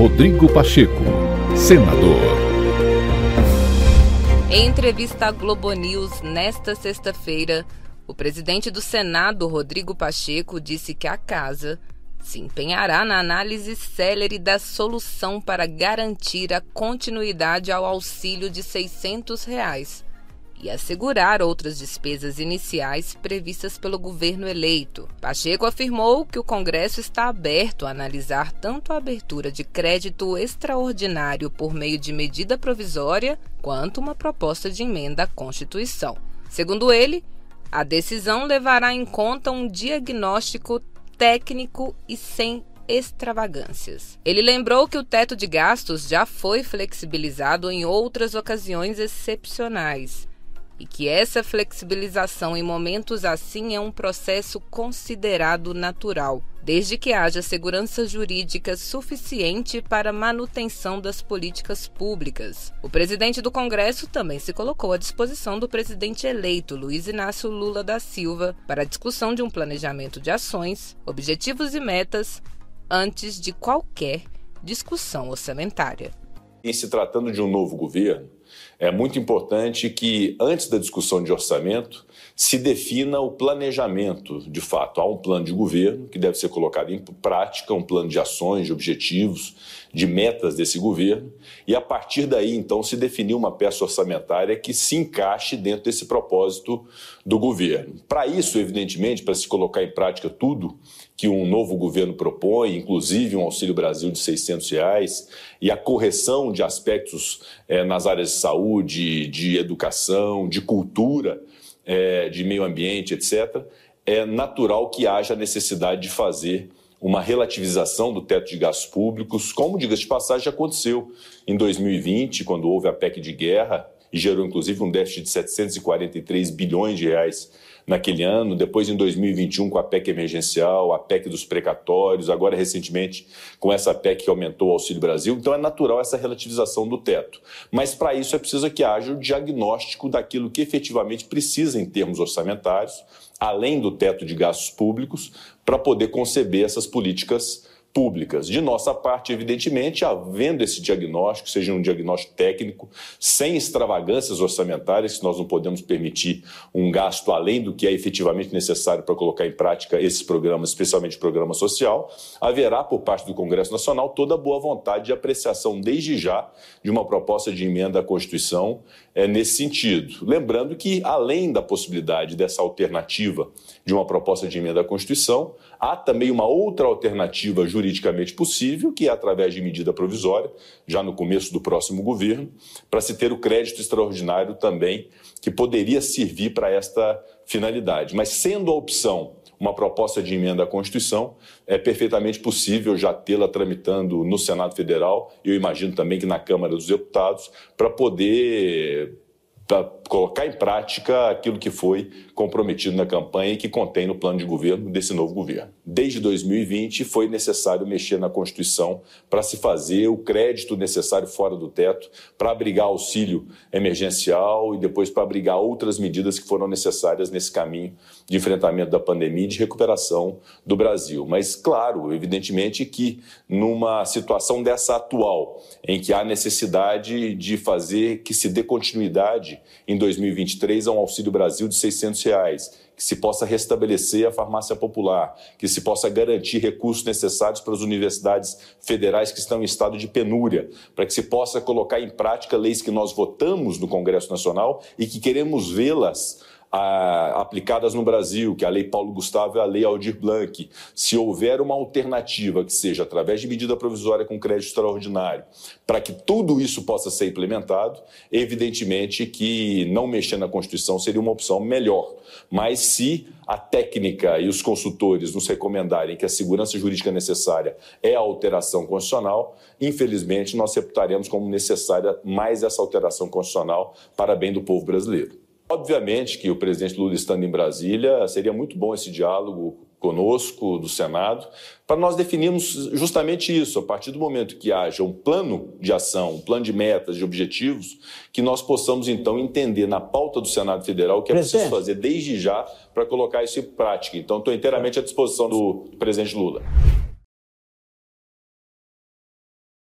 Rodrigo Pacheco, senador. Em entrevista à Globo News nesta sexta-feira, o presidente do Senado, Rodrigo Pacheco, disse que a casa se empenhará na análise célere da solução para garantir a continuidade ao auxílio de 600 reais e assegurar outras despesas iniciais previstas pelo governo eleito. Pacheco afirmou que o Congresso está aberto a analisar tanto a abertura de crédito extraordinário por meio de medida provisória quanto uma proposta de emenda à Constituição. Segundo ele, a decisão levará em conta um diagnóstico técnico e sem extravagâncias. Ele lembrou que o teto de gastos já foi flexibilizado em outras ocasiões excepcionais e que essa flexibilização em momentos assim é um processo considerado natural, desde que haja segurança jurídica suficiente para manutenção das políticas públicas. O presidente do Congresso também se colocou à disposição do presidente eleito Luiz Inácio Lula da Silva para a discussão de um planejamento de ações, objetivos e metas antes de qualquer discussão orçamentária. Em se tratando de um novo governo, é muito importante que, antes da discussão de orçamento, se defina o planejamento, de fato. Há um plano de governo que deve ser colocado em prática, um plano de ações, de objetivos, de metas desse governo, e a partir daí, então, se definir uma peça orçamentária que se encaixe dentro desse propósito do governo. Para isso, evidentemente, para se colocar em prática tudo que um novo governo propõe, inclusive um Auxílio Brasil de 600 reais, e a correção de aspectos é, nas áreas saúde, de educação, de cultura, é, de meio ambiente, etc., é natural que haja necessidade de fazer uma relativização do teto de gastos públicos, como, diga-se de passagem, aconteceu em 2020, quando houve a PEC de guerra e gerou, inclusive, um déficit de 743 bilhões de reais naquele ano, depois em 2021 com a PEC emergencial, a PEC dos precatórios, agora recentemente com essa PEC que aumentou o Auxílio Brasil. Então é natural essa relativização do teto. Mas para isso é preciso que haja o diagnóstico daquilo que efetivamente precisa em termos orçamentários, além do teto de gastos públicos, para poder conceber essas políticas públicas. De nossa parte, evidentemente, havendo esse diagnóstico, seja um diagnóstico técnico, sem extravagâncias orçamentárias, que nós não podemos permitir um gasto além do que é efetivamente necessário para colocar em prática esses programas, especialmente o programa social, haverá por parte do Congresso Nacional toda a boa vontade de apreciação desde já de uma proposta de emenda à Constituição é, nesse sentido. Lembrando que, além da possibilidade dessa alternativa de uma proposta de emenda à Constituição, há também uma outra alternativa juridicamente possível, que é através de medida provisória, já no começo do próximo governo, para se ter o crédito extraordinário também, que poderia servir para esta finalidade. Mas sendo a opção uma proposta de emenda à Constituição, é perfeitamente possível já tê-la tramitando no Senado Federal, eu imagino também que na Câmara dos Deputados, para poder para colocar em prática aquilo que foi comprometido na campanha e que contém no plano de governo desse novo governo. Desde 2020 foi necessário mexer na Constituição para se fazer o crédito necessário fora do teto para abrigar auxílio emergencial e depois para abrigar outras medidas que foram necessárias nesse caminho de enfrentamento da pandemia e de recuperação do Brasil. Mas claro, evidentemente que numa situação dessa atual, em que há necessidade de fazer que se dê continuidade em 2023 a um Auxílio Brasil de 600 reais, que se possa restabelecer a farmácia popular, que se possa garantir recursos necessários para as universidades federais que estão em estado de penúria, para que se possa colocar em prática leis que nós votamos no Congresso Nacional e que queremos vê-las a, aplicadas no Brasil, que é a Lei Paulo Gustavo e a Lei Aldir Blanc, se houver uma alternativa que seja através de medida provisória com crédito extraordinário, para que tudo isso possa ser implementado, evidentemente que não mexer na Constituição seria uma opção melhor. Mas se a técnica e os consultores nos recomendarem que a segurança jurídica necessária é a alteração constitucional, infelizmente nós reputaremos como necessária mais essa alteração constitucional para bem do povo brasileiro. Obviamente que o presidente Lula estando em Brasília, seria muito bom esse diálogo conosco, do Senado, para nós definirmos justamente isso, a partir do momento que haja um plano de ação, um plano de metas, de objetivos, que nós possamos então entender na pauta do Senado Federal o que é preciso fazer desde já para colocar isso em prática. Então, estou inteiramente à disposição do presidente Lula.